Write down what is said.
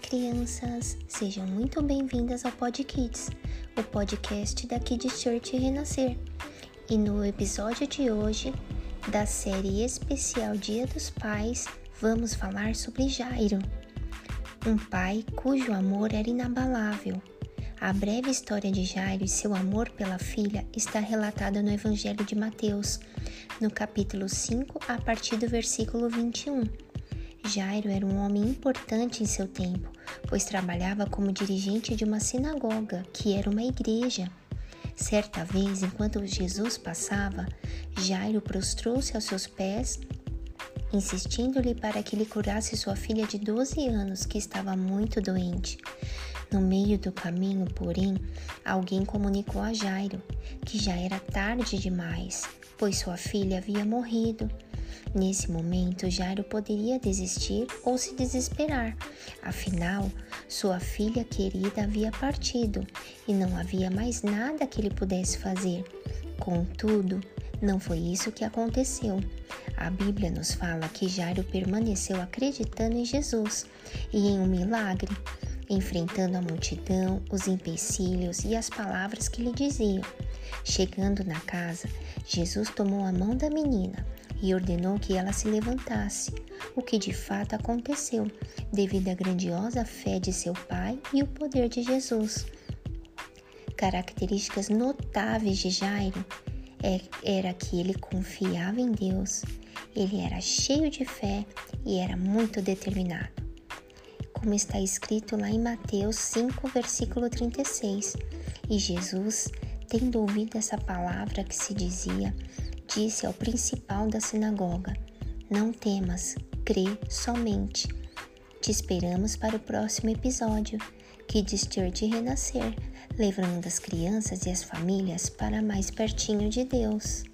crianças! Sejam muito bem-vindas ao Pod Kids, o podcast da Kids Church Renascer. E no episódio de hoje, da série especial Dia dos Pais, vamos falar sobre Jairo, um pai cujo amor era inabalável. A breve história de Jairo e seu amor pela filha está relatada no Evangelho de Mateus, no capítulo 5, a partir do versículo 21. Jairo era um homem importante em seu tempo, pois trabalhava como dirigente de uma sinagoga, que era uma igreja. Certa vez, enquanto Jesus passava, Jairo prostrou-se aos seus pés, insistindo-lhe para que lhe curasse sua filha de 12 anos, que estava muito doente. No meio do caminho, porém, alguém comunicou a Jairo que já era tarde demais, pois sua filha havia morrido. Nesse momento, Jairo poderia desistir ou se desesperar, afinal, sua filha querida havia partido e não havia mais nada que ele pudesse fazer. Contudo, não foi isso que aconteceu. A Bíblia nos fala que Jairo permaneceu acreditando em Jesus e em um milagre, enfrentando a multidão, os empecilhos e as palavras que lhe diziam. Chegando na casa, Jesus tomou a mão da menina e ordenou que ela se levantasse, o que de fato aconteceu, devido à grandiosa fé de seu pai e o poder de Jesus. Características notáveis de Jairo é, era que ele confiava em Deus, ele era cheio de fé e era muito determinado. Como está escrito lá em Mateus 5, versículo 36, e Jesus, tendo ouvido essa palavra que se dizia, disse ao principal da sinagoga: Não temas, crê somente. Te esperamos para o próximo episódio, que Church renascer, levando as crianças e as famílias para mais pertinho de Deus.